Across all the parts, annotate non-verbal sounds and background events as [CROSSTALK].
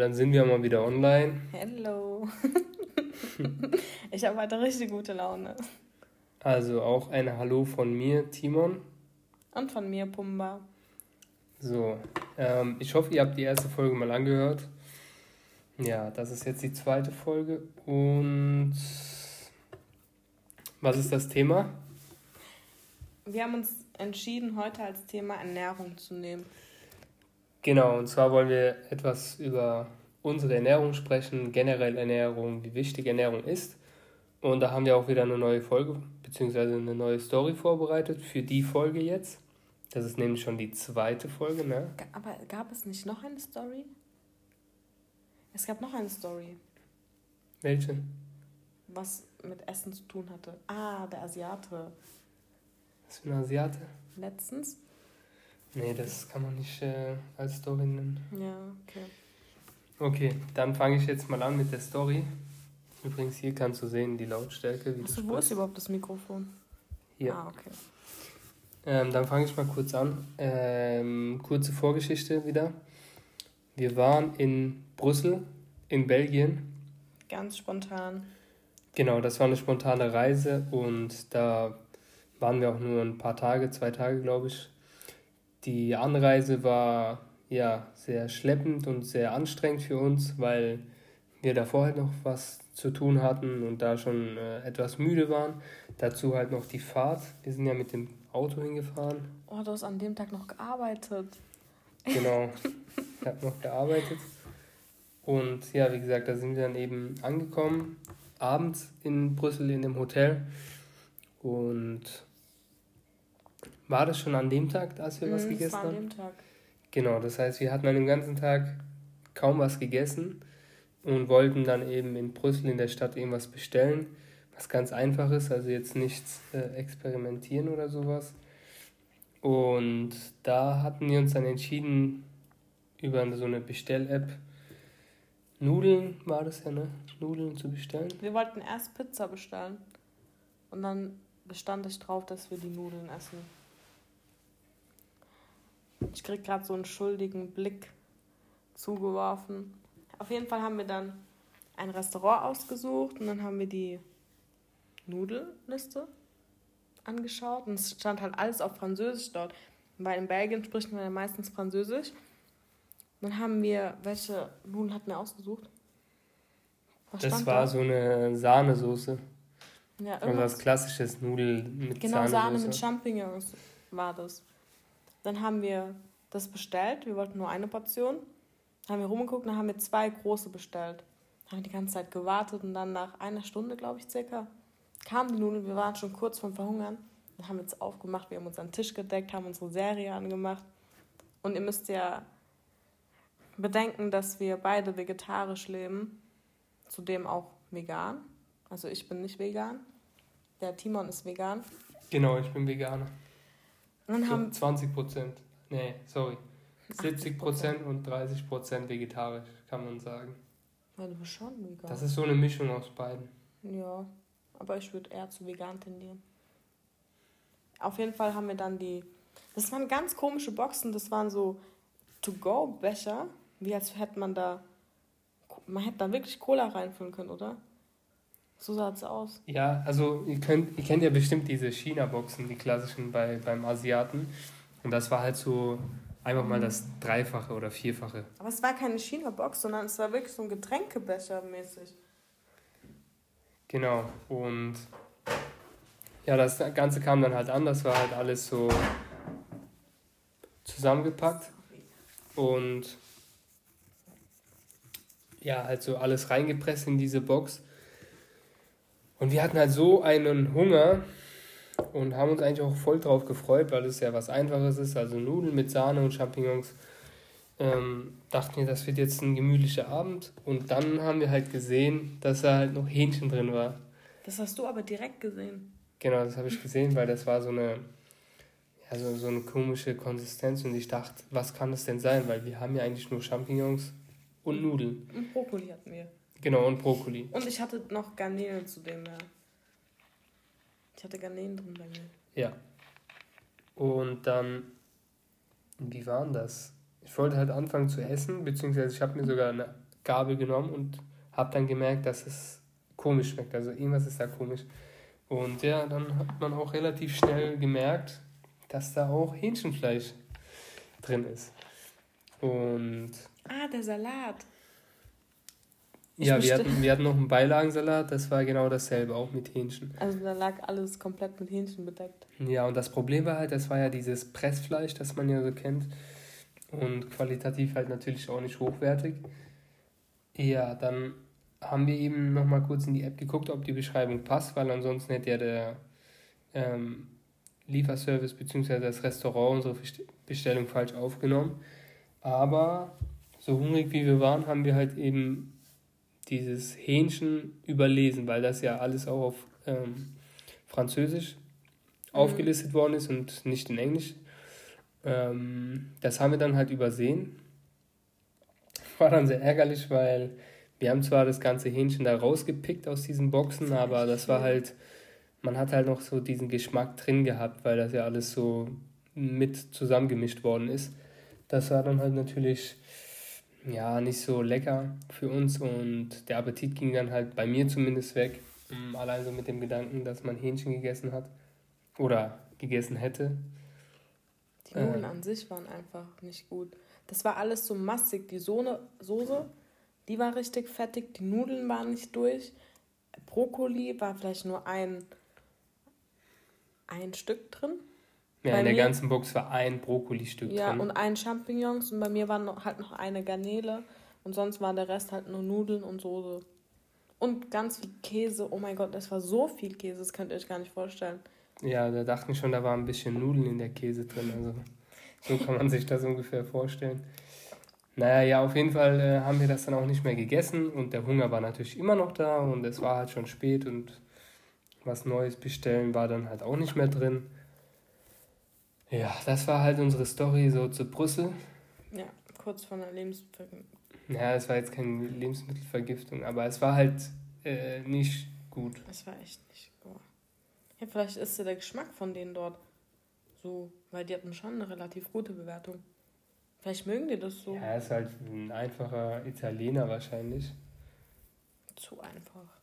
dann sind wir mal wieder online. Hello. [LAUGHS] ich habe heute richtig gute Laune. Also auch ein Hallo von mir, Timon. Und von mir, Pumba. So, ähm, ich hoffe, ihr habt die erste Folge mal angehört. Ja, das ist jetzt die zweite Folge. Und was ist das Thema? Wir haben uns entschieden, heute als Thema Ernährung zu nehmen. Genau, und zwar wollen wir etwas über unsere Ernährung sprechen, generell Ernährung, wie wichtig Ernährung ist. Und da haben wir auch wieder eine neue Folge beziehungsweise eine neue Story vorbereitet für die Folge jetzt. Das ist nämlich schon die zweite Folge, ne? Aber gab es nicht noch eine Story? Es gab noch eine Story. Welche? Was mit Essen zu tun hatte. Ah, der Asiate. Was für ein Asiate? Letztens? Nee, das kann man nicht äh, als Story nennen. Ja, okay. Okay, dann fange ich jetzt mal an mit der Story. Übrigens, hier kannst du sehen die Lautstärke. Wie Achso, wo ist überhaupt das Mikrofon? Hier. Ah, okay. Ähm, dann fange ich mal kurz an. Ähm, kurze Vorgeschichte wieder. Wir waren in Brüssel, in Belgien. Ganz spontan. Genau, das war eine spontane Reise und da waren wir auch nur ein paar Tage, zwei Tage, glaube ich. Die Anreise war ja sehr schleppend und sehr anstrengend für uns, weil wir davor halt noch was zu tun hatten und da schon äh, etwas müde waren. Dazu halt noch die Fahrt. Wir sind ja mit dem Auto hingefahren. Oh, du hast an dem Tag noch gearbeitet. Genau, [LAUGHS] ich habe noch gearbeitet. Und ja, wie gesagt, da sind wir dann eben angekommen, abends in Brüssel in dem Hotel. Und war das schon an dem Tag, als wir was Mhm, gegessen das war an haben? dem Tag. Genau, das heißt, wir hatten an dem ganzen Tag kaum was gegessen und wollten dann eben in Brüssel in der Stadt irgendwas bestellen, was ganz einfach ist, also jetzt nichts äh, experimentieren oder sowas. Und da hatten wir uns dann entschieden, über so eine Bestell-App Nudeln war das ja, ne? Nudeln zu bestellen. Wir wollten erst Pizza bestellen. Und dann bestand ich drauf, dass wir die Nudeln essen. Ich krieg gerade so einen schuldigen Blick zugeworfen. Auf jeden Fall haben wir dann ein Restaurant ausgesucht und dann haben wir die Nudelliste angeschaut und es stand halt alles auf Französisch dort. Weil in Belgien spricht man ja meistens Französisch. Dann haben wir, welche Nudeln hatten wir ausgesucht? Was Das war da? so eine Sahnesoße. Ja, irgendwas. was klassisches Nudel mit Genau, Sahne Sahnesoße. mit Champignons war das. Dann haben wir das bestellt. Wir wollten nur eine Portion. Dann haben wir rumgeguckt dann haben wir zwei große bestellt. Dann haben wir die ganze Zeit gewartet und dann nach einer Stunde, glaube ich, circa, kamen die Nudeln. Wir waren schon kurz vom Verhungern. Dann haben wir jetzt aufgemacht, wir haben unseren Tisch gedeckt, haben unsere Serie angemacht. Und ihr müsst ja bedenken, dass wir beide vegetarisch leben. Zudem auch vegan. Also ich bin nicht vegan. Der Timon ist vegan. Genau, ich bin Veganer. Und dann haben 20 Prozent. Nee, sorry. 70 Prozent und 30 Prozent vegetarisch, kann man sagen. Bist schon vegan. Das ist so eine Mischung aus beiden. ja, aber ich würde eher zu vegan tendieren. Auf jeden Fall haben wir dann die. Das waren ganz komische Boxen. Das waren so To-Go-Becher. Wie als hätte man da. Man hätte da wirklich Cola reinfüllen können, oder? So sah es aus. Ja, also ihr, könnt, ihr kennt ja bestimmt diese China-Boxen, die klassischen bei, beim Asiaten. Und das war halt so einfach mal das Dreifache oder Vierfache. Aber es war keine China-Box, sondern es war wirklich so ein Getränkebecher mäßig. Genau. Und ja, das Ganze kam dann halt an. Das war halt alles so zusammengepackt. Und ja, halt so alles reingepresst in diese Box. Und wir hatten halt so einen Hunger und haben uns eigentlich auch voll drauf gefreut, weil es ja was Einfaches ist, also Nudeln mit Sahne und Champignons. Ähm, dachten wir, das wird jetzt ein gemütlicher Abend. Und dann haben wir halt gesehen, dass da halt noch Hähnchen drin war. Das hast du aber direkt gesehen. Genau, das habe ich gesehen, weil das war so eine, ja, so, so eine komische Konsistenz und ich dachte, was kann das denn sein? Weil wir haben ja eigentlich nur Champignons und Nudeln. Und Brokkoli hatten wir. Genau, und Brokkoli. Und ich hatte noch Garnelen zu dem, ja. Ich hatte Garnelen drin bei mir. Ja. Und dann, wie war denn das? Ich wollte halt anfangen zu essen, beziehungsweise ich habe mir sogar eine Gabel genommen und habe dann gemerkt, dass es komisch schmeckt. Also irgendwas ist da komisch. Und ja, dann hat man auch relativ schnell gemerkt, dass da auch Hähnchenfleisch drin ist. Und. Ah, der Salat. Ich ja, wir hatten, wir hatten noch einen Beilagensalat, das war genau dasselbe, auch mit Hähnchen. Also da lag alles komplett mit Hähnchen bedeckt. Ja, und das Problem war halt, das war ja dieses Pressfleisch, das man ja so kennt. Und qualitativ halt natürlich auch nicht hochwertig. Ja, dann haben wir eben nochmal kurz in die App geguckt, ob die Beschreibung passt, weil ansonsten hätte ja der ähm, Lieferservice bzw. das Restaurant unsere Bestellung falsch aufgenommen. Aber so hungrig wie wir waren, haben wir halt eben dieses Hähnchen überlesen, weil das ja alles auch auf ähm, Französisch mhm. aufgelistet worden ist und nicht in Englisch. Ähm, das haben wir dann halt übersehen. [LAUGHS] War dann sehr ärgerlich, weil wir haben zwar das ganze Hähnchen da rausgepickt aus diesen Boxen, aber das war halt, man hat halt noch so diesen Geschmack drin gehabt, weil das ja alles so mit zusammengemischt worden ist. Das war dann halt natürlich ja, nicht so lecker für uns und der Appetit ging dann halt bei mir zumindest weg. Mm, allein so mit dem Gedanken, dass man Hähnchen gegessen hat oder gegessen hätte. Die Nudeln äh, an sich waren einfach nicht gut. Das war alles so massig. Die Sohne, Soße, die war richtig fettig, die Nudeln waren nicht durch. Brokkoli war vielleicht nur ein, ein Stück drin. Ja, bei in der mir, ganzen Box war ein Brokkoli-Stück ja, drin. Ja, und ein Champignons und bei mir war noch, halt noch eine Garnele und sonst war der Rest halt nur Nudeln und Soße. Und ganz viel Käse. Oh mein Gott, das war so viel Käse, das könnt ihr euch gar nicht vorstellen. Ja, da dachten schon, da war ein bisschen Nudeln in der Käse drin. Also so kann man [LAUGHS] sich das ungefähr vorstellen. Naja, ja, auf jeden Fall äh, haben wir das dann auch nicht mehr gegessen und der Hunger war natürlich immer noch da und es war halt schon spät und was Neues bestellen war dann halt auch nicht mehr drin. Ja, das war halt unsere Story so zu Brüssel. Ja, kurz vor einer Lebensmittelvergiftung. Ja, es war jetzt keine Lebensmittelvergiftung, aber es war halt äh, nicht gut. Es war echt nicht gut. Ja, vielleicht ist ja der Geschmack von denen dort so, weil die hatten schon eine relativ gute Bewertung. Vielleicht mögen die das so. Ja, er ist halt ein einfacher Italiener wahrscheinlich. Zu einfach.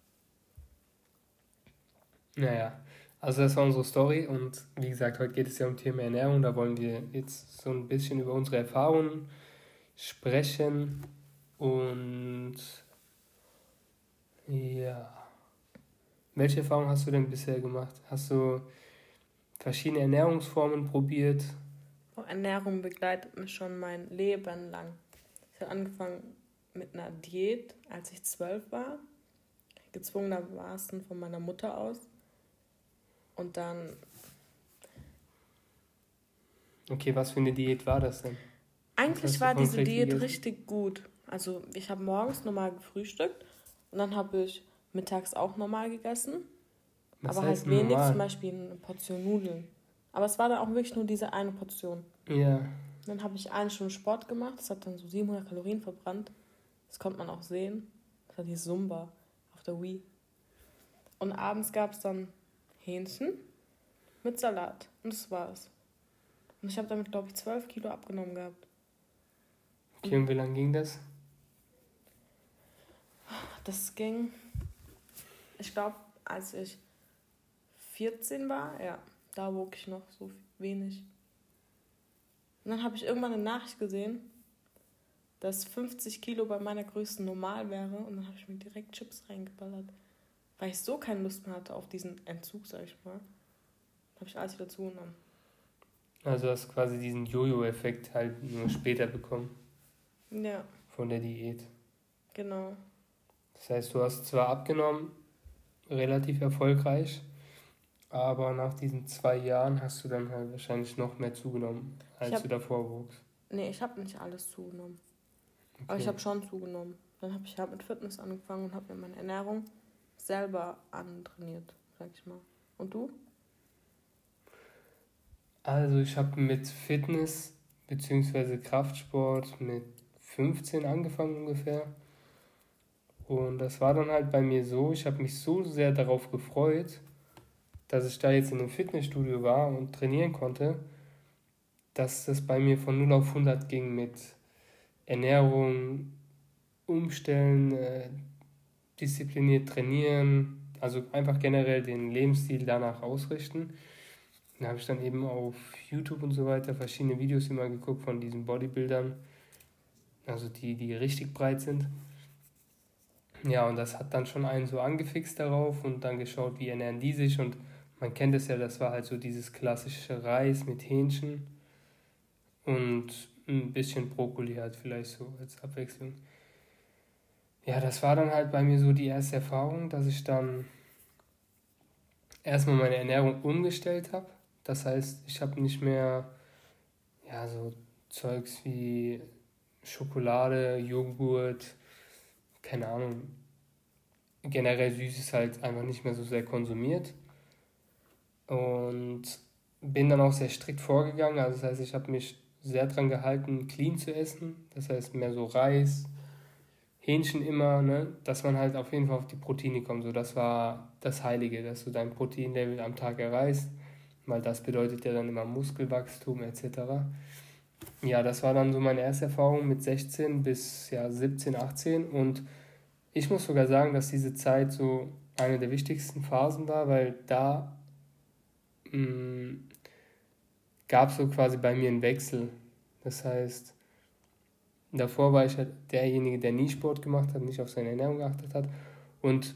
Naja, also das war unsere Story und wie gesagt, heute geht es ja um Thema Ernährung. Da wollen wir jetzt so ein bisschen über unsere Erfahrungen sprechen und ja. Welche Erfahrungen hast du denn bisher gemacht? Hast du verschiedene Ernährungsformen probiert? Oh, Ernährung begleitet mich schon mein Leben lang. Ich habe angefangen mit einer Diät, als ich zwölf war, gezwungenermaßen von meiner Mutter aus. Und dann. Okay, was für eine Diät war das denn? Eigentlich war diese Diät gegessen? richtig gut. Also ich habe morgens normal gefrühstückt und dann habe ich mittags auch normal gegessen. Was aber halt wenig, normal? zum Beispiel eine Portion Nudeln. Aber es war dann auch wirklich nur diese eine Portion. Ja. Dann habe ich eine Stunde Sport gemacht. Das hat dann so 700 Kalorien verbrannt. Das konnte man auch sehen. Das war die Zumba auf der Wii. Und abends gab es dann Hähnchen mit Salat. Und das war's. Und ich habe damit, glaube ich, 12 Kilo abgenommen gehabt. Okay, und wie lange ging das? Das ging, ich glaube, als ich 14 war, ja, da wog ich noch so wenig. Und dann habe ich irgendwann eine Nachricht gesehen, dass 50 Kilo bei meiner Größe normal wäre. Und dann habe ich mir direkt Chips reingeballert weil ich so keine Lust mehr hatte auf diesen Entzug, sag ich mal, habe ich alles wieder zugenommen. Also hast quasi diesen Jojo-Effekt halt nur später bekommen. Ja. Von der Diät. Genau. Das heißt, du hast zwar abgenommen, relativ erfolgreich, aber nach diesen zwei Jahren hast du dann halt wahrscheinlich noch mehr zugenommen, als hab, du davor wuchst. Nee, ich habe nicht alles zugenommen. Okay. Aber ich habe schon zugenommen. Dann habe ich halt mit Fitness angefangen und habe mir meine Ernährung selber antrainiert, sag ich mal. Und du? Also ich habe mit Fitness bzw. Kraftsport mit 15 angefangen ungefähr. Und das war dann halt bei mir so, ich habe mich so sehr darauf gefreut, dass ich da jetzt in einem Fitnessstudio war und trainieren konnte, dass das bei mir von 0 auf 100 ging mit Ernährung, umstellen, äh, diszipliniert trainieren, also einfach generell den Lebensstil danach ausrichten. Da habe ich dann eben auf YouTube und so weiter verschiedene Videos immer geguckt von diesen Bodybuildern, also die, die richtig breit sind. Ja, und das hat dann schon einen so angefixt darauf und dann geschaut, wie ernähren die sich und man kennt es ja, das war halt so dieses klassische Reis mit Hähnchen und ein bisschen Brokkoli halt vielleicht so als Abwechslung. Ja, das war dann halt bei mir so die erste Erfahrung, dass ich dann erstmal meine Ernährung umgestellt habe. Das heißt, ich habe nicht mehr ja so Zeugs wie Schokolade, Joghurt, keine Ahnung, generell Süßes halt einfach nicht mehr so sehr konsumiert. Und bin dann auch sehr strikt vorgegangen. Also das heißt, ich habe mich sehr daran gehalten, clean zu essen. Das heißt, mehr so Reis, Hähnchen immer, ne? dass man halt auf jeden Fall auf die Proteine kommt. So, das war das Heilige, dass du dein Proteinlevel am Tag erreichst, weil das bedeutet ja dann immer Muskelwachstum etc. Ja, das war dann so meine erste Erfahrung mit 16 bis ja, 17, 18 und ich muss sogar sagen, dass diese Zeit so eine der wichtigsten Phasen war, weil da mm, gab es so quasi bei mir einen Wechsel. Das heißt, davor war ich halt derjenige, der nie Sport gemacht hat, nicht auf seine Ernährung geachtet hat. Und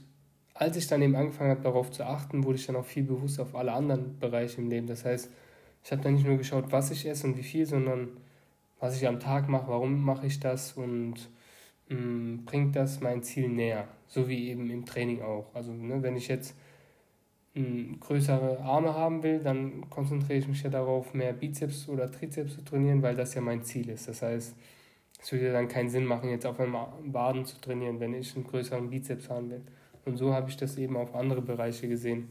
als ich dann eben angefangen habe, darauf zu achten, wurde ich dann auch viel bewusster auf alle anderen Bereiche im Leben. Das heißt, ich habe dann nicht nur geschaut, was ich esse und wie viel, sondern was ich am Tag mache, warum mache ich das und mh, bringt das mein Ziel näher, so wie eben im Training auch. Also ne, wenn ich jetzt mh, größere Arme haben will, dann konzentriere ich mich ja darauf, mehr Bizeps oder Trizeps zu trainieren, weil das ja mein Ziel ist. Das heißt, es würde dann keinen Sinn machen, jetzt auf einmal Waden zu trainieren, wenn ich einen größeren Bizeps haben will. Und so habe ich das eben auf andere Bereiche gesehen.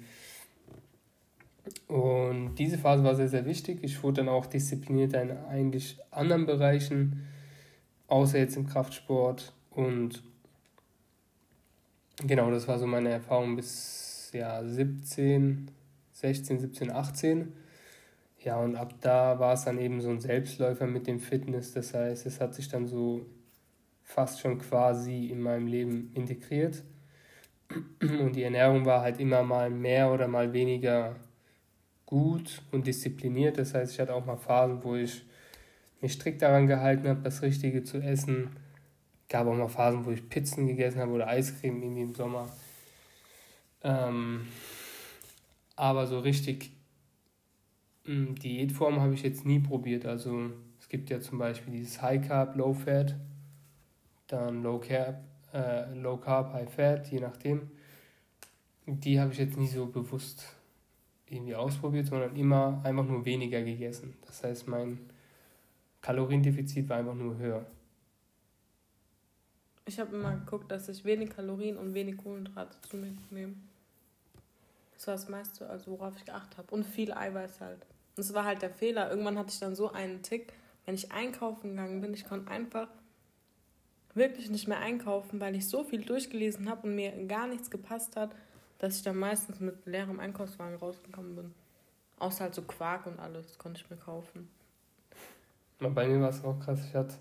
Und diese Phase war sehr, sehr wichtig. Ich wurde dann auch diszipliniert in eigentlich anderen Bereichen außer jetzt im Kraftsport. Und genau, das war so meine Erfahrung bis ja, 17, 16, 17, 18. Ja, und ab da war es dann eben so ein Selbstläufer mit dem Fitness. Das heißt, es hat sich dann so fast schon quasi in meinem Leben integriert. Und die Ernährung war halt immer mal mehr oder mal weniger gut und diszipliniert. Das heißt, ich hatte auch mal Phasen, wo ich mich strikt daran gehalten habe, das Richtige zu essen. Gab auch mal Phasen, wo ich Pizzen gegessen habe oder Eiscreme irgendwie im Sommer. Ähm, aber so richtig Diätform habe ich jetzt nie probiert. Also es gibt ja zum Beispiel dieses High Carb, Low Fat, dann Low Carb, äh, Low Carb, High Fat, je nachdem. Die habe ich jetzt nie so bewusst irgendwie ausprobiert, sondern immer einfach nur weniger gegessen. Das heißt, mein Kaloriendefizit war einfach nur höher. Ich habe immer geguckt, dass ich wenig Kalorien und wenig Kohlenhydrate zu mir nehme. Das war das meiste, also worauf ich geachtet habe. Und viel Eiweiß halt. Und das war halt der Fehler. Irgendwann hatte ich dann so einen Tick, wenn ich einkaufen gegangen bin, ich konnte einfach wirklich nicht mehr einkaufen, weil ich so viel durchgelesen habe und mir gar nichts gepasst hat, dass ich dann meistens mit leerem Einkaufswagen rausgekommen bin. Außer halt so Quark und alles konnte ich mir kaufen. Bei mir war es auch krass. Ich hatte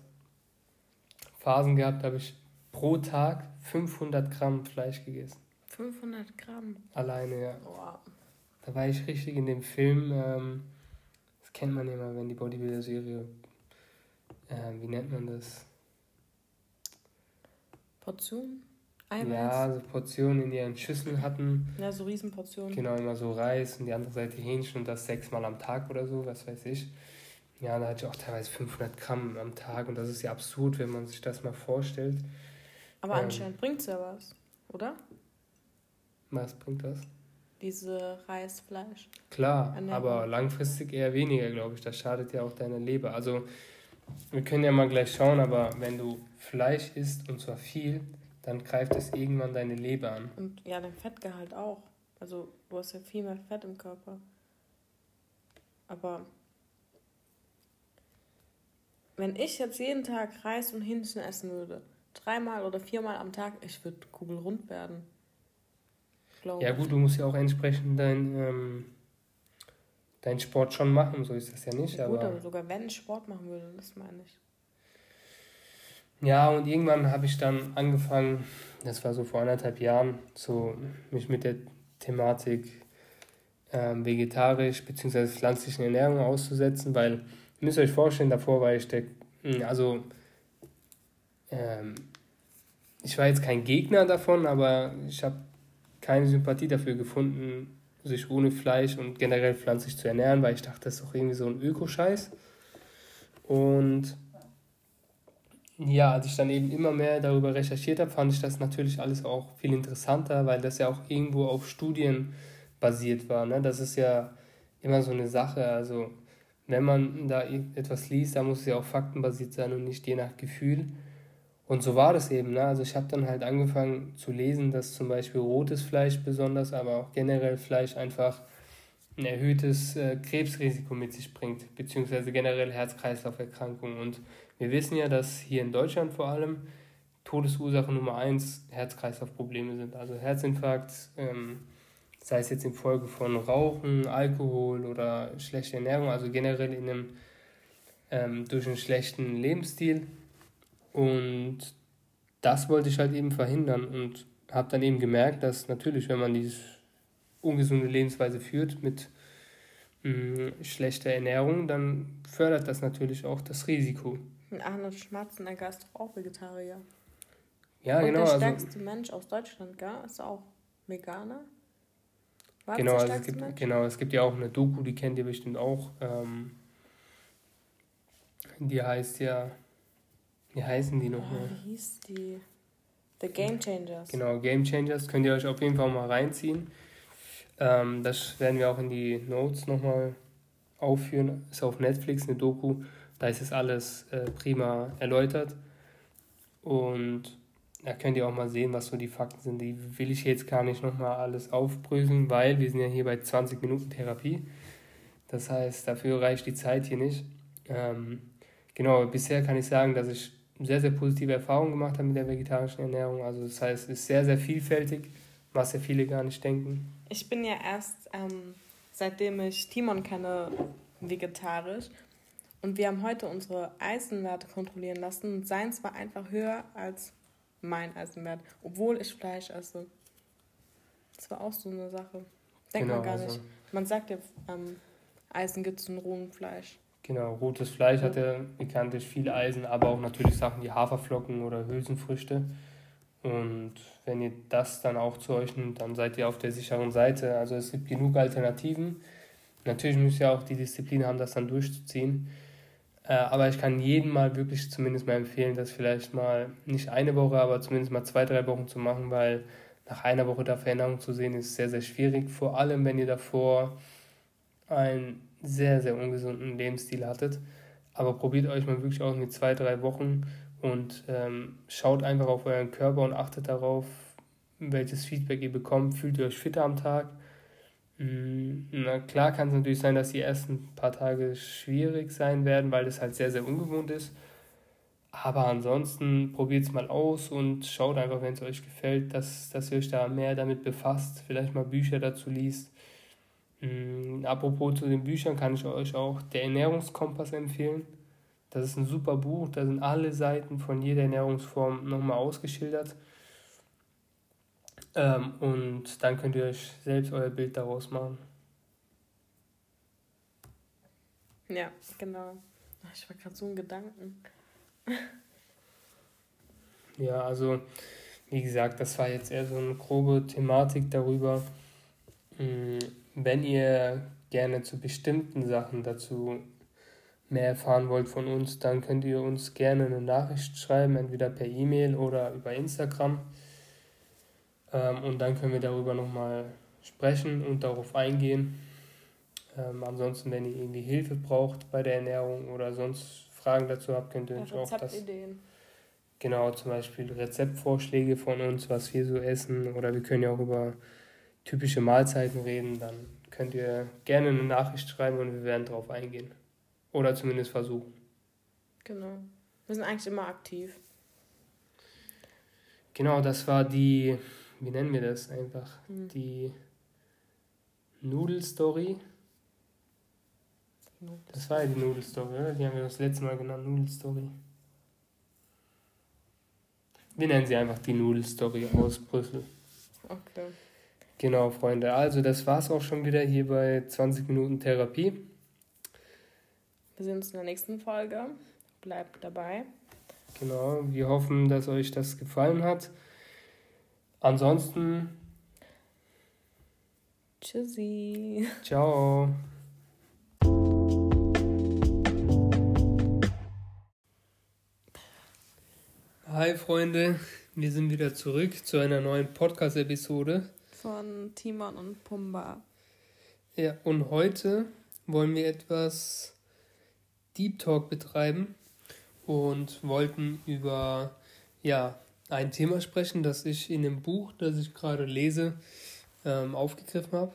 Phasen gehabt, da habe ich pro Tag 500 Gramm Fleisch gegessen. 500 Gramm? Alleine, ja. Boah. Da war ich richtig in dem Film, ähm, das kennt man immer, wenn die Bodybuilder-Serie, äh, wie nennt man das? Portionen? Eiweiß? Ja, so Portionen in ihren Schüsseln hatten. Ja, so Riesenportionen. Genau, immer so Reis und die andere Seite Hähnchen und das sechsmal am Tag oder so, was weiß ich. Ja, da hatte ich auch teilweise 500 Gramm am Tag und das ist ja absurd, wenn man sich das mal vorstellt. Aber ähm, anscheinend bringt es ja was, oder? Was bringt das? Diese Reisfleisch. Klar, aber langfristig eher weniger, glaube ich. Das schadet ja auch deiner Leber. Also, wir können ja mal gleich schauen, aber wenn du Fleisch isst und zwar viel, dann greift es irgendwann deine Leber an. Und ja, dein Fettgehalt auch. Also, du hast ja viel mehr Fett im Körper. Aber wenn ich jetzt jeden Tag Reis und Hähnchen essen würde, dreimal oder viermal am Tag, ich würde kugelrund werden. Ja gut, du musst ja auch entsprechend dein, ähm, deinen Sport schon machen, so ist das ja nicht. Ja, gut, aber, aber sogar wenn ich Sport machen würde, das meine ich. Ja, und irgendwann habe ich dann angefangen, das war so vor anderthalb Jahren, so mich mit der Thematik ähm, vegetarisch bzw. pflanzlichen Ernährung auszusetzen, weil ihr müsst euch vorstellen, davor war ich der, hm, also ähm, ich war jetzt kein Gegner davon, aber ich habe keine Sympathie dafür gefunden, sich ohne Fleisch und generell pflanzlich zu ernähren, weil ich dachte, das ist doch irgendwie so ein Ökoscheiß. Und ja, als ich dann eben immer mehr darüber recherchiert habe, fand ich das natürlich alles auch viel interessanter, weil das ja auch irgendwo auf Studien basiert war. Ne? Das ist ja immer so eine Sache. Also wenn man da etwas liest, da muss es ja auch faktenbasiert sein und nicht je nach Gefühl. Und so war das eben. Ne? Also ich habe dann halt angefangen zu lesen, dass zum Beispiel rotes Fleisch besonders, aber auch generell Fleisch einfach ein erhöhtes äh, Krebsrisiko mit sich bringt, beziehungsweise generell Herz-Kreislauf-Erkrankungen. Und wir wissen ja, dass hier in Deutschland vor allem Todesursache Nummer eins Herz-Kreislauf-Probleme sind. Also Herzinfarkt, ähm, sei es jetzt infolge von Rauchen, Alkohol oder schlechter Ernährung, also generell in einem, ähm, durch einen schlechten Lebensstil und das wollte ich halt eben verhindern und habe dann eben gemerkt, dass natürlich, wenn man diese ungesunde Lebensweise führt mit mh, mm, schlechter Ernährung, dann fördert das natürlich auch das Risiko. Arnold Schwarzenegger ist doch auch Vegetarier. Ja, und genau. Der also stärkste also, Mensch aus Deutschland, gell? Ist auch Veganer. War genau, also es gibt, genau, es gibt ja auch eine Doku, die kennt ihr bestimmt auch. Ähm, die heißt ja wie heißen die nochmal? Oh, wie hieß die? The Game Changers. Genau, Game Changers. Könnt ihr euch auf jeden Fall mal reinziehen. Ähm, das werden wir auch in die Notes nochmal aufführen. Ist auf Netflix eine Doku. Da ist es alles äh, prima erläutert. Und da könnt ihr auch mal sehen, was so die Fakten sind. Die will ich jetzt gar nicht nochmal alles aufbröseln, weil wir sind ja hier bei 20 Minuten Therapie. Das heißt, dafür reicht die Zeit hier nicht. Ähm, genau, bisher kann ich sagen, dass ich sehr, sehr positive Erfahrungen gemacht habe mit der vegetarischen Ernährung. Also das heißt, es ist sehr, sehr vielfältig, was ja viele gar nicht denken. Ich bin ja erst, ähm, seitdem ich Timon kenne, vegetarisch. Und wir haben heute unsere Eisenwerte kontrollieren lassen. Und seins war einfach höher als mein Eisenwert, obwohl ich Fleisch esse. Das war auch so eine Sache. Denkt genau, man gar also. nicht. Man sagt ja, ähm, Eisen gibt es in rohem Fleisch. Genau, rotes Fleisch hat ja bekanntlich viel Eisen, aber auch natürlich Sachen wie Haferflocken oder Hülsenfrüchte. Und wenn ihr das dann auch zu euch nimmt, dann seid ihr auf der sicheren Seite. Also es gibt genug Alternativen. Natürlich müsst ihr auch die Disziplin haben, das dann durchzuziehen. Äh, aber ich kann jedem mal wirklich zumindest mal empfehlen, das vielleicht mal nicht eine Woche, aber zumindest mal zwei, drei Wochen zu machen, weil nach einer Woche da Veränderungen zu sehen, ist sehr, sehr schwierig. Vor allem, wenn ihr davor ein sehr, sehr ungesunden Lebensstil hattet. Aber probiert euch mal wirklich aus mit zwei, drei Wochen und ähm, schaut einfach auf euren Körper und achtet darauf, welches Feedback ihr bekommt. Fühlt ihr euch fitter am Tag? Mm, na klar kann es natürlich sein, dass die ersten paar Tage schwierig sein werden, weil das halt sehr, sehr ungewohnt ist. Aber ansonsten probiert es mal aus und schaut einfach, wenn es euch gefällt, dass, dass ihr euch da mehr damit befasst, vielleicht mal Bücher dazu liest. Mm, apropos zu den Büchern kann ich euch auch der Ernährungskompass empfehlen. Das ist ein super Buch, da sind alle Seiten von jeder Ernährungsform nochmal ausgeschildert. Ähm, und dann könnt ihr euch selbst euer Bild daraus machen. Ja, genau. Ich war gerade so ein Gedanken. [LAUGHS] ja, also wie gesagt, das war jetzt eher so eine grobe Thematik darüber. Mm, wenn ihr gerne zu bestimmten Sachen dazu mehr erfahren wollt von uns, dann könnt ihr uns gerne eine Nachricht schreiben, entweder per E-Mail oder über Instagram. Ähm, und dann können wir darüber nochmal sprechen und darauf eingehen. Ähm, ansonsten, wenn ihr irgendwie Hilfe braucht bei der Ernährung oder sonst Fragen dazu habt, könnt ihr uns auch das. Genau, zum Beispiel Rezeptvorschläge von uns, was wir so essen. Oder wir können ja auch über typische Mahlzeiten reden, dann könnt ihr gerne eine Nachricht schreiben und wir werden darauf eingehen. Oder zumindest versuchen. Genau. Wir sind eigentlich immer aktiv. Genau, das war die, wie nennen wir das einfach? Hm. Die Nudelstory. Das war ja die Nudelstory, oder? Die haben wir das letzte Mal genannt, Nudelstory. Wir nennen sie einfach die Nudelstory aus Brüssel. Okay. Genau, Freunde. Also, das war's auch schon wieder hier bei 20 Minuten Therapie. Wir sehen uns in der nächsten Folge. Bleibt dabei. Genau, wir hoffen, dass euch das gefallen hat. Ansonsten. Tschüssi. Ciao. Hi Freunde, wir sind wieder zurück zu einer neuen Podcast-Episode von Timon und Pumba. Ja, und heute wollen wir etwas Deep Talk betreiben und wollten über ja, ein Thema sprechen, das ich in dem Buch, das ich gerade lese, ähm, aufgegriffen habe.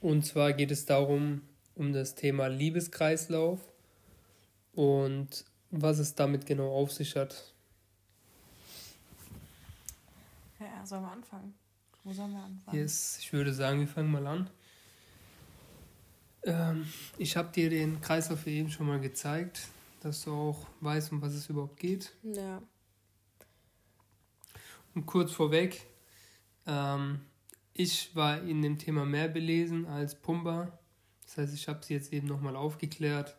Und zwar geht es darum, um das Thema Liebeskreislauf und was es damit genau auf sich hat. Ja, sollen wir anfangen? Wo sollen wir anfangen? Yes, ich würde sagen, wir fangen mal an. Ähm, ich habe dir den Kreislauf eben schon mal gezeigt, dass du auch weißt, um was es überhaupt geht. Ja. Und kurz vorweg, ähm, ich war in dem Thema mehr belesen als Pumba. Das heißt, ich habe sie jetzt eben nochmal aufgeklärt,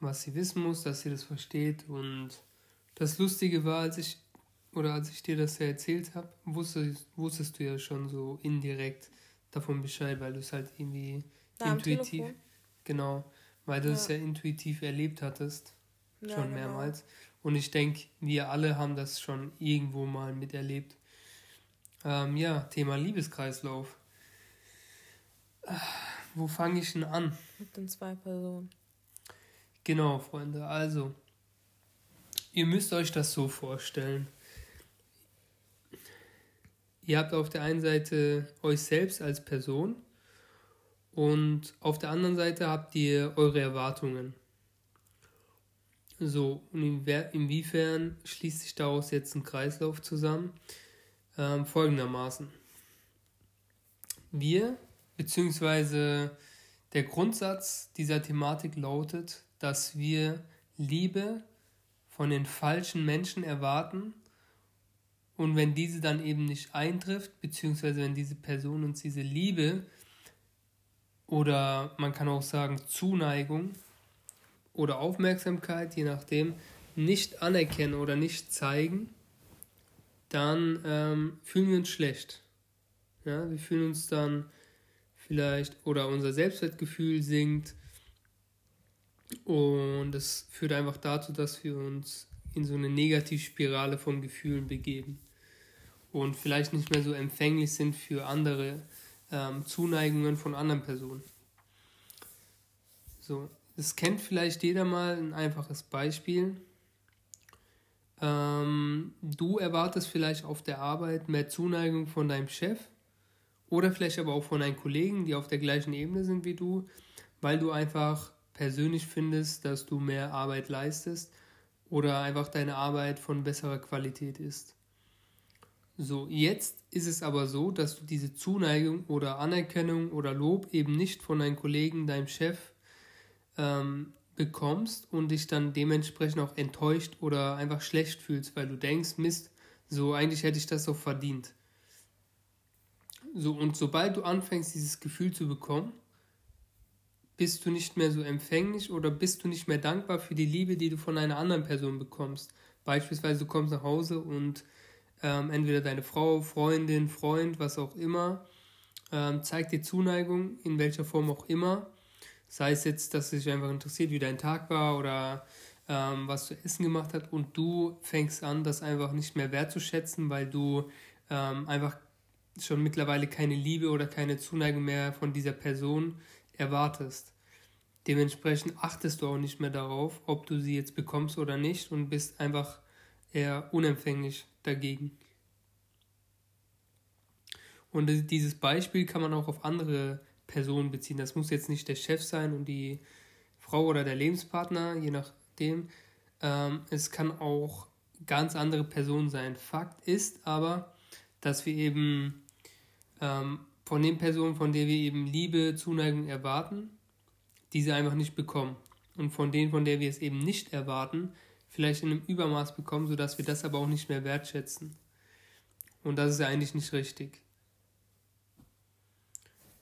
was sie wissen muss, dass sie das versteht. Und das Lustige war, als ich oder als ich dir das ja erzählt habe, wusstest, wusstest du ja schon so indirekt davon Bescheid, weil du es halt irgendwie Na, intuitiv, genau, weil du ja. es ja intuitiv erlebt hattest, schon ja, genau. mehrmals. Und ich denke, wir alle haben das schon irgendwo mal miterlebt. Ähm, ja, Thema Liebeskreislauf. Wo fange ich denn an? Mit den zwei Personen. Genau, Freunde. Also, ihr müsst euch das so vorstellen. Ihr habt auf der einen Seite euch selbst als Person und auf der anderen Seite habt ihr eure Erwartungen. So, und inwiefern schließt sich daraus jetzt ein Kreislauf zusammen? Ähm, folgendermaßen. Wir, beziehungsweise der Grundsatz dieser Thematik lautet, dass wir Liebe von den falschen Menschen erwarten und wenn diese dann eben nicht eintrifft, beziehungsweise wenn diese Person uns diese Liebe oder man kann auch sagen Zuneigung oder Aufmerksamkeit, je nachdem, nicht anerkennen oder nicht zeigen, dann ähm, fühlen wir uns schlecht. Ja, wir fühlen uns dann vielleicht oder unser Selbstwertgefühl sinkt und das führt einfach dazu, dass wir uns in so eine Negativspirale von Gefühlen begeben und vielleicht nicht mehr so empfänglich sind für andere ähm, Zuneigungen von anderen Personen. So, es kennt vielleicht jeder mal ein einfaches Beispiel. Ähm, du erwartest vielleicht auf der Arbeit mehr Zuneigung von deinem Chef oder vielleicht aber auch von deinen Kollegen, die auf der gleichen Ebene sind wie du, weil du einfach persönlich findest, dass du mehr Arbeit leistest oder einfach deine Arbeit von besserer Qualität ist. So, jetzt ist es aber so, dass du diese Zuneigung oder Anerkennung oder Lob eben nicht von deinen Kollegen, deinem Chef ähm, bekommst und dich dann dementsprechend auch enttäuscht oder einfach schlecht fühlst, weil du denkst, Mist, so eigentlich hätte ich das doch verdient. So, und sobald du anfängst, dieses Gefühl zu bekommen, bist du nicht mehr so empfänglich oder bist du nicht mehr dankbar für die Liebe, die du von einer anderen Person bekommst. Beispielsweise du kommst nach Hause und ähm, entweder deine Frau, Freundin, Freund, was auch immer, ähm, zeigt dir Zuneigung, in welcher Form auch immer. Sei es jetzt, dass es dich einfach interessiert, wie dein Tag war oder ähm, was du essen gemacht hast und du fängst an, das einfach nicht mehr wertzuschätzen, weil du ähm, einfach schon mittlerweile keine Liebe oder keine Zuneigung mehr von dieser Person erwartest. Dementsprechend achtest du auch nicht mehr darauf, ob du sie jetzt bekommst oder nicht und bist einfach eher unempfänglich dagegen. Und dieses Beispiel kann man auch auf andere Personen beziehen. Das muss jetzt nicht der Chef sein und die Frau oder der Lebenspartner, je nachdem. Ähm, es kann auch ganz andere Personen sein. Fakt ist aber, dass wir eben ähm, von den Personen, von denen wir eben Liebe, Zuneigung erwarten, diese einfach nicht bekommen. Und von denen, von denen wir es eben nicht erwarten, vielleicht in einem Übermaß bekommen, sodass wir das aber auch nicht mehr wertschätzen. Und das ist ja eigentlich nicht richtig.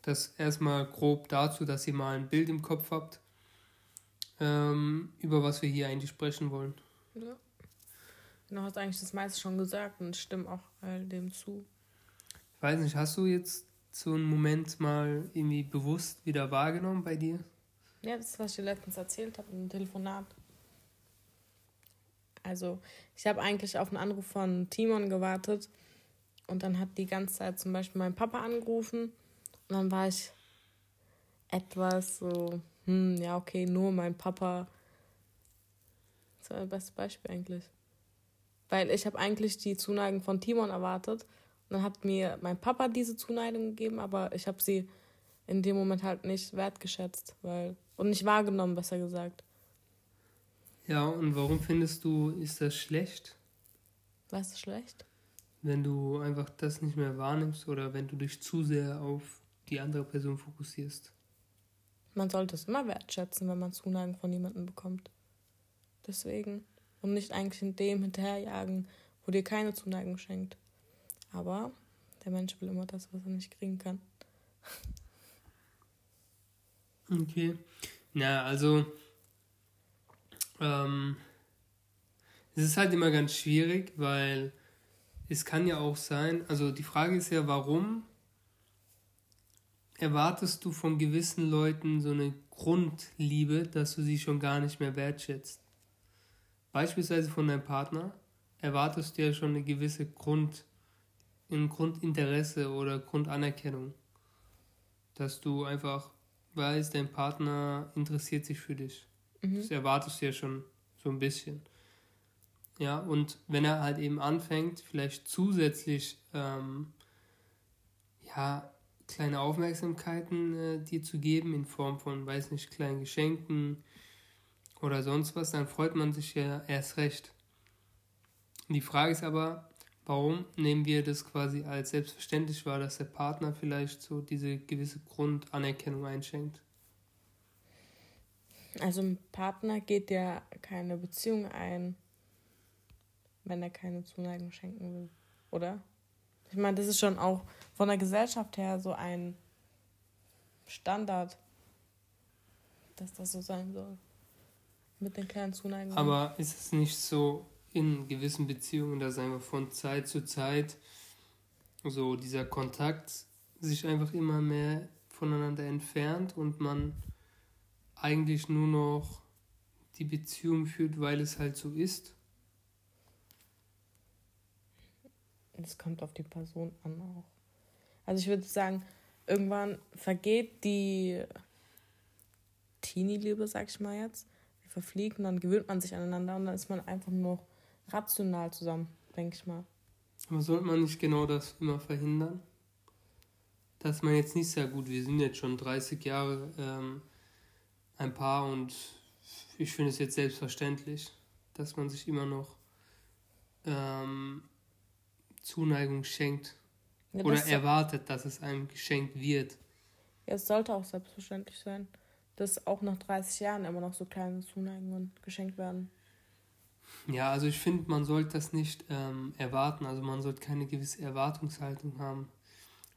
Das erstmal grob dazu, dass ihr mal ein Bild im Kopf habt, ähm, über was wir hier eigentlich sprechen wollen. Ja. Du hast eigentlich das meiste schon gesagt und stimme auch all dem zu. Ich weiß nicht, hast du jetzt so einen Moment mal irgendwie bewusst wieder wahrgenommen bei dir? Ja, das ist, was ich dir letztens erzählt habe im Telefonat. Also, ich habe eigentlich auf einen Anruf von Timon gewartet und dann hat die ganze Zeit zum Beispiel mein Papa angerufen und dann war ich etwas so, hm, ja, okay, nur mein Papa. Das war das beste Beispiel eigentlich. Weil ich habe eigentlich die Zuneigung von Timon erwartet. Und dann hat mir mein Papa diese Zuneigung gegeben, aber ich habe sie in dem Moment halt nicht wertgeschätzt, weil und nicht wahrgenommen, besser gesagt. Ja, und warum findest du, ist das schlecht? Was ist schlecht? Wenn du einfach das nicht mehr wahrnimmst oder wenn du dich zu sehr auf die andere Person fokussierst. Man sollte es immer wertschätzen, wenn man Zuneigung von jemandem bekommt. Deswegen. Und nicht eigentlich in dem hinterherjagen, wo dir keine Zuneigung schenkt. Aber der Mensch will immer das, was er nicht kriegen kann. [LAUGHS] Okay. Na, also ähm, es ist halt immer ganz schwierig, weil es kann ja auch sein, also die Frage ist ja, warum erwartest du von gewissen Leuten so eine Grundliebe, dass du sie schon gar nicht mehr wertschätzt? Beispielsweise von deinem Partner erwartest du ja schon eine gewisse Grund, ein Grundinteresse oder Grundanerkennung, dass du einfach weißt, dein Partner interessiert sich für dich. Mhm. Das erwartest du ja schon so ein bisschen. Ja, und wenn er halt eben anfängt, vielleicht zusätzlich ähm, ja, kleine Aufmerksamkeiten äh, dir zu geben, in Form von, weiß nicht, kleinen Geschenken oder sonst was, dann freut man sich ja erst recht. Die Frage ist aber, warum nehmen wir das quasi als selbstverständlich wahr, dass der Partner vielleicht so diese gewisse Grundanerkennung einschenkt? Also ein Partner geht ja keine Beziehung ein, wenn er keine Zuneigung schenken will, oder? Ich meine, das ist schon auch von der Gesellschaft her so ein Standard, dass das so sein soll. Mit den kleinen Zuneigungen. Aber ist es nicht so in gewissen Beziehungen, dass einfach von Zeit zu Zeit so dieser Kontakt sich einfach immer mehr voneinander entfernt und man eigentlich nur noch die Beziehung führt, weil es halt so ist? Es kommt auf die Person an auch. Also ich würde sagen, irgendwann vergeht die Teenie-Liebe, sag ich mal jetzt. Die verfliegt und dann gewöhnt man sich aneinander und dann ist man einfach nur noch rational zusammen, denke ich mal. Aber sollte man nicht genau das immer verhindern? Dass man jetzt nicht sehr gut, wir sind jetzt schon 30 Jahre ähm, ein Paar und ich finde es jetzt selbstverständlich, dass man sich immer noch ähm, Zuneigung schenkt ja, oder erwartet, dass es einem geschenkt wird. Ja, es sollte auch selbstverständlich sein, dass auch nach 30 Jahren immer noch so kleine Zuneigungen geschenkt werden. Ja, also ich finde, man sollte das nicht ähm, erwarten. Also man sollte keine gewisse Erwartungshaltung haben.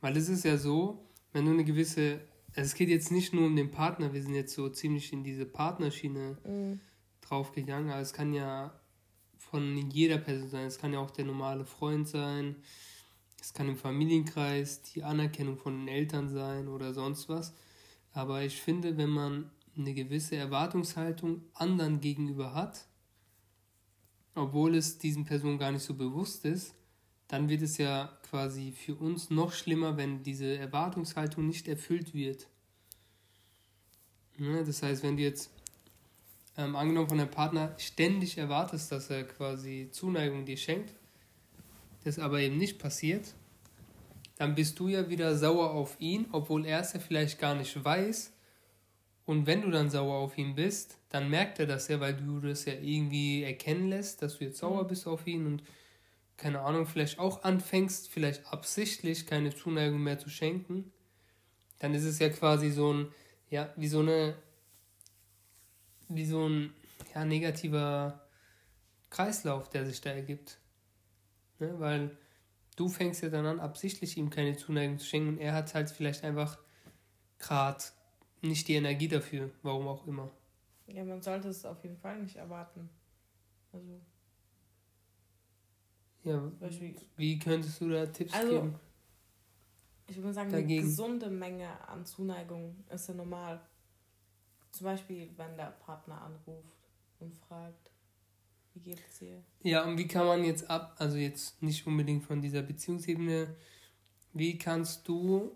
Weil es ist ja so, wenn du eine gewisse es geht jetzt nicht nur um den Partner, wir sind jetzt so ziemlich in diese Partnerschiene mhm. draufgegangen, aber es kann ja von jeder Person sein. Es kann ja auch der normale Freund sein, es kann im Familienkreis die Anerkennung von den Eltern sein oder sonst was. Aber ich finde, wenn man eine gewisse Erwartungshaltung anderen gegenüber hat, obwohl es diesen Personen gar nicht so bewusst ist, dann wird es ja quasi für uns noch schlimmer, wenn diese Erwartungshaltung nicht erfüllt wird. Ja, das heißt, wenn du jetzt ähm, angenommen von deinem Partner ständig erwartest, dass er quasi Zuneigung dir schenkt, das aber eben nicht passiert, dann bist du ja wieder sauer auf ihn, obwohl er es ja vielleicht gar nicht weiß. Und wenn du dann sauer auf ihn bist, dann merkt er das ja, weil du das ja irgendwie erkennen lässt, dass du jetzt sauer mhm. bist auf ihn und keine Ahnung, vielleicht auch anfängst, vielleicht absichtlich keine Zuneigung mehr zu schenken, dann ist es ja quasi so ein, ja, wie so eine, wie so ein, ja, negativer Kreislauf, der sich da ergibt. Ne? Weil du fängst ja dann an, absichtlich ihm keine Zuneigung zu schenken und er hat halt vielleicht einfach gerade nicht die Energie dafür, warum auch immer. Ja, man sollte es auf jeden Fall nicht erwarten. Also. Ja, wie könntest du da Tipps also, geben? Ich würde sagen, dagegen? eine gesunde Menge an Zuneigung ist ja normal. Zum Beispiel, wenn der Partner anruft und fragt, wie geht es dir? Ja, und wie kann man jetzt ab, also jetzt nicht unbedingt von dieser Beziehungsebene, wie kannst du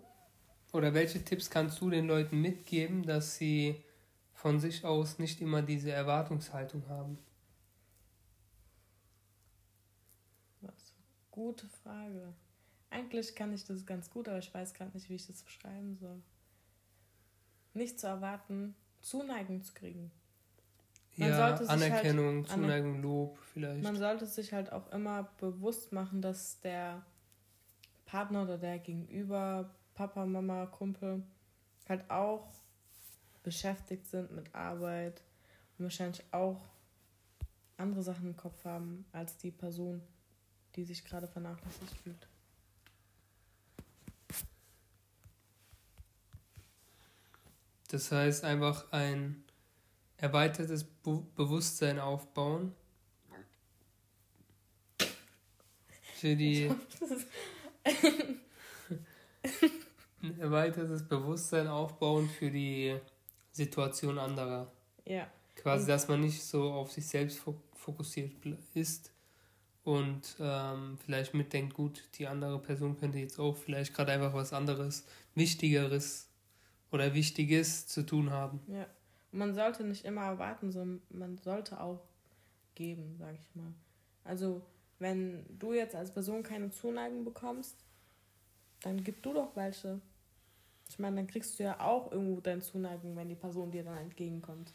oder welche Tipps kannst du den Leuten mitgeben, dass sie von sich aus nicht immer diese Erwartungshaltung haben? Was? Gute Frage. Eigentlich kann ich das ganz gut, aber ich weiß gerade nicht, wie ich das beschreiben soll. Nicht zu erwarten, Zuneigung zu kriegen. Man ja, Anerkennung, halt, Zuneigung, Lob vielleicht. Man sollte sich halt auch immer bewusst machen, dass der Partner oder der Gegenüber, Papa, Mama, Kumpel, halt auch beschäftigt sind mit Arbeit und wahrscheinlich auch andere Sachen im Kopf haben als die Person, die sich gerade vernachlässigt fühlt. Das heißt einfach ein erweitertes Be Bewusstsein aufbauen für die [LAUGHS] [LAUGHS] ein erweitertes Bewusstsein aufbauen für die Situation anderer. Ja. Quasi, dass man nicht so auf sich selbst fokussiert ist und ähm, vielleicht mitdenkt, gut, die andere Person könnte jetzt auch vielleicht gerade einfach was anderes, Wichtigeres oder Wichtiges zu tun haben. Ja man sollte nicht immer erwarten, sondern man sollte auch geben, sag ich mal. Also, wenn du jetzt als Person keine Zuneigung bekommst, dann gib du doch welche. Ich meine, dann kriegst du ja auch irgendwo deine Zuneigung, wenn die Person dir dann entgegenkommt.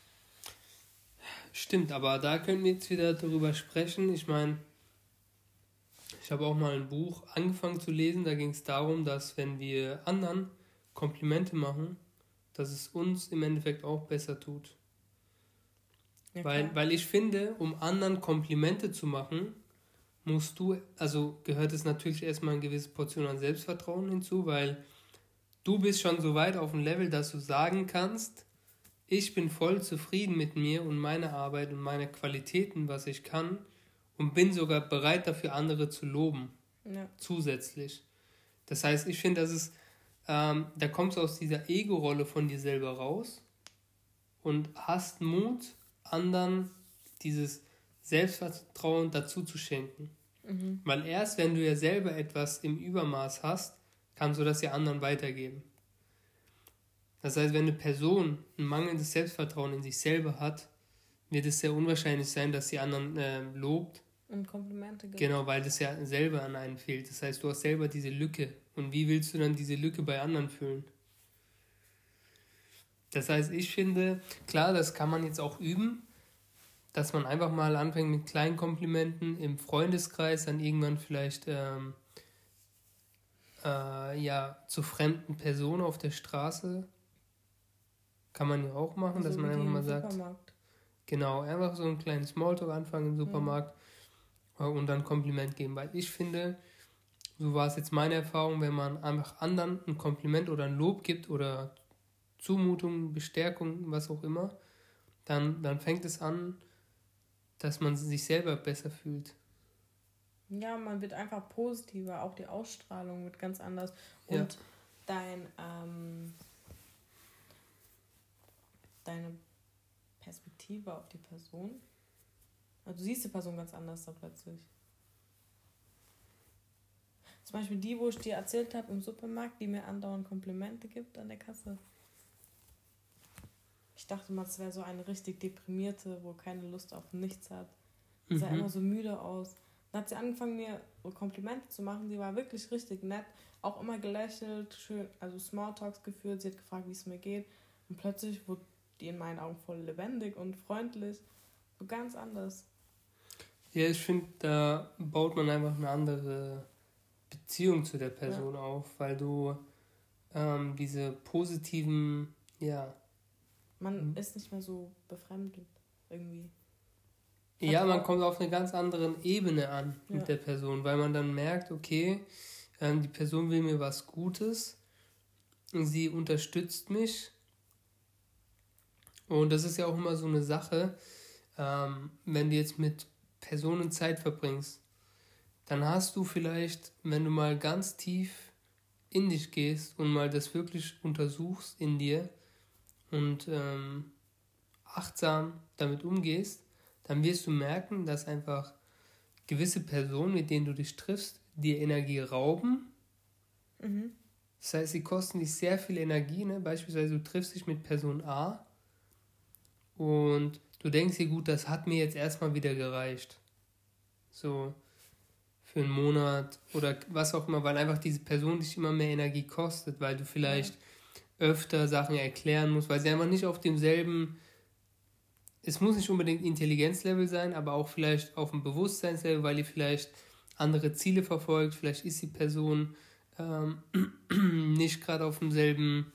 Stimmt, aber da können wir jetzt wieder darüber sprechen. Ich meine, ich habe auch mal ein Buch angefangen zu lesen, da ging es darum, dass wenn wir anderen Komplimente machen, dass es uns im Endeffekt auch besser tut. Ja, weil, weil ich finde, um anderen Komplimente zu machen, musst du, also gehört es natürlich erstmal eine gewisse Portion an Selbstvertrauen hinzu, weil du bist schon so weit auf dem Level, dass du sagen kannst, ich bin voll zufrieden mit mir und meiner Arbeit und meine Qualitäten, was ich kann und bin sogar bereit dafür, andere zu loben. Ja. Zusätzlich. Das heißt, ich finde, das ist ähm, da kommst du aus dieser Ego-Rolle von dir selber raus und hast Mut, anderen dieses Selbstvertrauen dazu zu schenken. Mhm. Weil erst wenn du ja selber etwas im Übermaß hast, kannst du das ja anderen weitergeben. Das heißt, wenn eine Person ein mangelndes Selbstvertrauen in sich selber hat, wird es sehr unwahrscheinlich sein, dass sie anderen äh, lobt. Und Komplimente gibt. Genau, weil das ja selber an einen fehlt. Das heißt, du hast selber diese Lücke und wie willst du dann diese Lücke bei anderen füllen? Das heißt, ich finde, klar, das kann man jetzt auch üben, dass man einfach mal anfängt mit kleinen Komplimenten im Freundeskreis, dann irgendwann vielleicht ähm, äh, ja zu fremden Personen auf der Straße. Kann man ja auch machen, also dass man einfach mal sagt. Supermarkt. Genau, einfach so ein kleines Smalltalk anfangen im Supermarkt ja. Und dann Kompliment geben, weil ich finde, so war es jetzt meine Erfahrung, wenn man einfach anderen ein Kompliment oder ein Lob gibt oder Zumutung, Bestärkung, was auch immer, dann, dann fängt es an, dass man sich selber besser fühlt. Ja, man wird einfach positiver, auch die Ausstrahlung wird ganz anders. Und ja. dein, ähm, deine Perspektive auf die Person, also du siehst die Person ganz anders da plötzlich. Zum Beispiel die, wo ich dir erzählt habe im Supermarkt, die mir andauernd Komplimente gibt an der Kasse. Ich dachte mal, es wäre so eine richtig deprimierte, wo keine Lust auf nichts hat. Sie mhm. sah immer so müde aus. Dann hat sie angefangen, mir Komplimente zu machen. Sie war wirklich richtig nett. Auch immer gelächelt, schön, also Smalltalks geführt. Sie hat gefragt, wie es mir geht. Und plötzlich wurde die in meinen Augen voll lebendig und freundlich. So ganz anders. Ja, ich finde, da baut man einfach eine andere Beziehung zu der Person ja. auf, weil du ähm, diese positiven, ja. Man ist nicht mehr so befremdet irgendwie. Ja, man kommt auf eine ganz andere Ebene an mit Ja. der Person, weil man dann merkt, okay, ähm, die Person will mir was Gutes, sie unterstützt mich. Und das ist ja auch immer so eine Sache, ähm, wenn du jetzt mit Personen Zeit verbringst, dann hast du vielleicht, wenn du mal ganz tief in dich gehst und mal das wirklich untersuchst in dir und ähm, achtsam damit umgehst, dann wirst du merken, dass einfach gewisse Personen, mit denen du dich triffst, dir Energie rauben. Mhm. Das heißt, sie kosten dich sehr viel Energie. Ne? Beispielsweise, du triffst dich mit Person A und du denkst dir, gut, das hat mir jetzt erstmal wieder gereicht. So für einen Monat oder was auch immer, weil einfach diese Person dich immer mehr Energie kostet, weil du vielleicht öfter Sachen erklären musst, weil sie einfach nicht auf demselben, es muss nicht unbedingt Intelligenzlevel sein, aber auch vielleicht auf dem Bewusstseinslevel, weil ihr vielleicht andere Ziele verfolgt, vielleicht ist die Person ähm, [CLEARS THROAT] nicht gerade auf demselben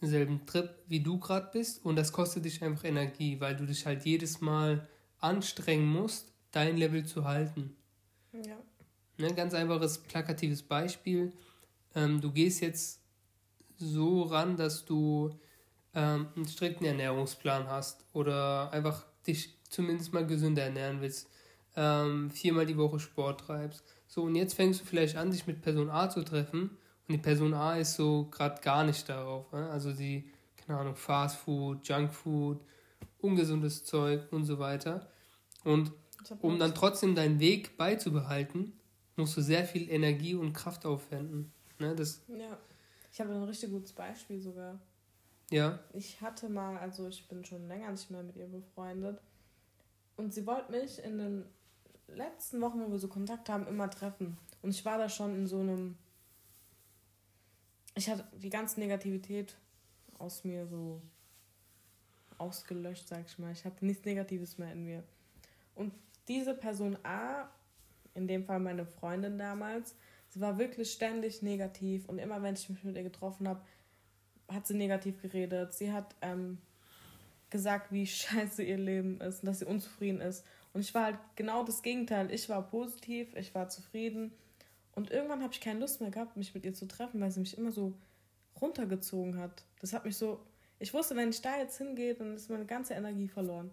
selben Trip wie du gerade bist und das kostet dich einfach Energie, weil du dich halt jedes Mal anstrengen musst, dein Level zu halten. Ja. Ne, ganz einfaches, plakatives Beispiel. Ähm, du gehst jetzt so ran, dass du ähm, einen strikten Ernährungsplan hast oder einfach dich zumindest mal gesünder ernähren willst, ähm, viermal die Woche Sport treibst. So, und jetzt fängst du vielleicht an, dich mit Person A zu treffen und die Person A ist so gerade gar nicht darauf. Ne? Also sie, keine Ahnung, Fast Food, Junk Food, ungesundes Zeug und so weiter. Und um dann trotzdem deinen Weg beizubehalten, musst du sehr viel Energie und Kraft aufwenden. Ne, das, Ja. Ich habe ein richtig gutes Beispiel sogar. ja, Ich hatte mal, also ich bin schon länger nicht mehr mit ihr befreundet. Und sie wollte mich in den letzten Wochen, wo wir so Kontakt haben, immer treffen. Und ich war da schon in so einem. Ich hatte die ganze Negativität aus mir so ausgelöscht, sag ich mal. Ich hatte nichts Negatives mehr in mir. Und diese Person A, in dem Fall meine Freundin damals, sie war wirklich ständig negativ. Und immer wenn ich mich mit ihr getroffen habe, hat sie negativ geredet. Sie hat ähm, gesagt, wie [LAUGHS] scheiße ihr Leben ist und dass sie unzufrieden ist. Und ich war halt genau das Gegenteil. Ich war positiv, ich war zufrieden. Und irgendwann habe ich keine Lust mehr gehabt, mich mit ihr zu treffen, weil sie mich immer so runtergezogen hat. Das hat mich so. Ich wusste, wenn ich da jetzt hingehe, dann ist meine ganze Energie verloren,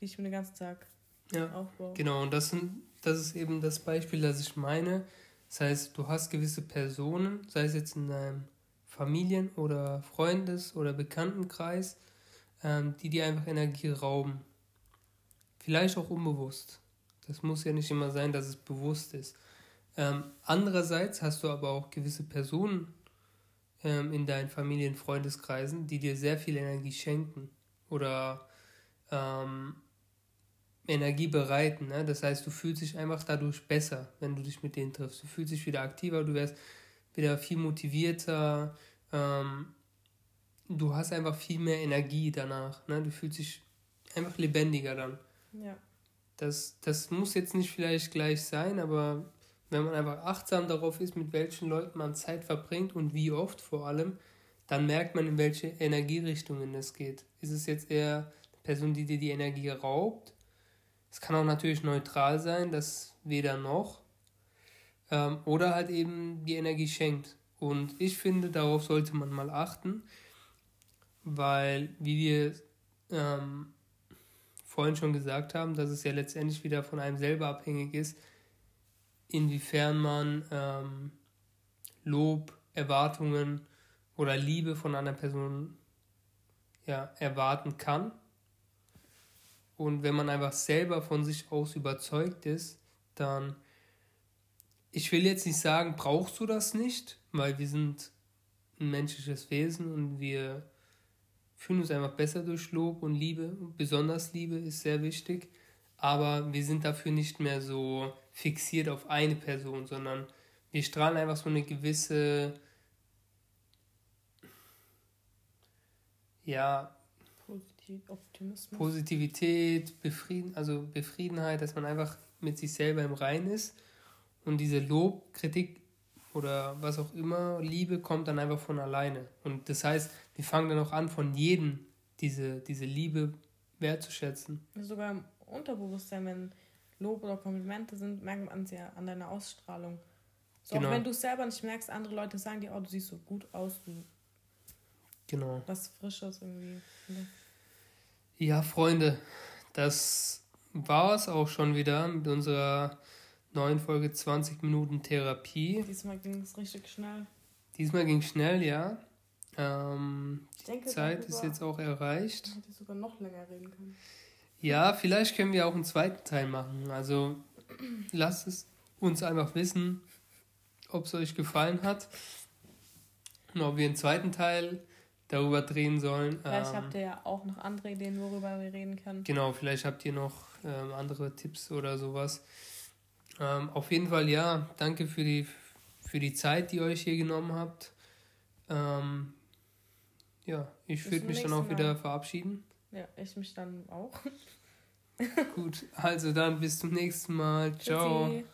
die ich mir den ganzen Tag ja. aufbaue. Genau, und das, sind, das ist eben das Beispiel, das ich meine. Das heißt, du hast gewisse Personen, sei es jetzt in deinem Familien- oder Freundes- oder Bekanntenkreis, ähm, die dir einfach Energie rauben. Vielleicht auch unbewusst. Das muss ja nicht immer sein, dass es bewusst ist. Ähm, andererseits hast du aber auch gewisse Personen ähm, in deinen Familien-, Freundeskreisen, die dir sehr viel Energie schenken oder ähm, Energie bereiten. Ne? Das heißt, du fühlst dich einfach dadurch besser, wenn du dich mit denen triffst. Du fühlst dich wieder aktiver, du wirst wieder viel motivierter. Ähm, du hast einfach viel mehr Energie danach. Ne? Du fühlst dich einfach lebendiger dann. Ja. Das, das muss jetzt nicht vielleicht gleich sein, aber wenn man einfach achtsam darauf ist, mit welchen Leuten man Zeit verbringt und wie oft vor allem, dann merkt man, in welche Energierichtungen es geht. Ist es jetzt eher eine Person, die dir die Energie raubt? Es kann auch natürlich neutral sein, das weder noch. Ähm, oder halt eben die Energie schenkt. Und ich finde, darauf sollte man mal achten, weil, wie wir ähm, vorhin schon gesagt haben, dass es ja letztendlich wieder von einem selber abhängig ist, inwiefern man ähm, Lob, Erwartungen oder Liebe von einer Person ja, erwarten kann. Und wenn man einfach selber von sich aus überzeugt ist, dann, ich will jetzt nicht sagen, brauchst du das nicht, weil wir sind ein menschliches Wesen und wir fühlen uns einfach besser durch Lob und Liebe. Besonders Liebe ist sehr wichtig. Aber wir sind dafür nicht mehr so fixiert auf eine Person, sondern wir strahlen einfach so eine gewisse, ja. Positivität, Befrieden, also Befriedenheit, dass man einfach mit sich selber im Reinen ist. Und diese Lob, Kritik oder was auch immer, Liebe kommt dann einfach von alleine. Und das heißt, wir fangen dann auch an, von jedem diese, diese Liebe wertzuschätzen. Sogar Unterbewusstsein, wenn Lob oder Komplimente sind, merkt man es ja an deiner Ausstrahlung. So, genau. Auch wenn du es selber nicht merkst, andere Leute sagen dir, oh, du siehst so gut aus, du genau. was Frisches irgendwie. Ja, Freunde, das war es auch schon wieder mit unserer neuen Folge 20 Minuten Therapie. Diesmal ging es richtig schnell. Diesmal ging es schnell, ja. Ähm, die denke, Zeit ist jetzt auch erreicht. Hätte sogar noch länger reden können. Ja, vielleicht können wir auch einen zweiten Teil machen. Also lasst es uns einfach wissen, ob es euch gefallen hat und ob wir einen zweiten Teil darüber drehen sollen. Vielleicht ähm, habt ihr ja auch noch andere Ideen, worüber wir reden können. Genau, vielleicht habt ihr noch ähm, andere Tipps oder sowas. Ähm, auf jeden Fall ja, danke für die, für die Zeit, die ihr euch hier genommen habt. Ähm, ja, ich würde mich dann auch wieder verabschieden. Ja, ich mich dann auch. Gut, also dann bis zum nächsten Mal. Ciao. Tschüssi.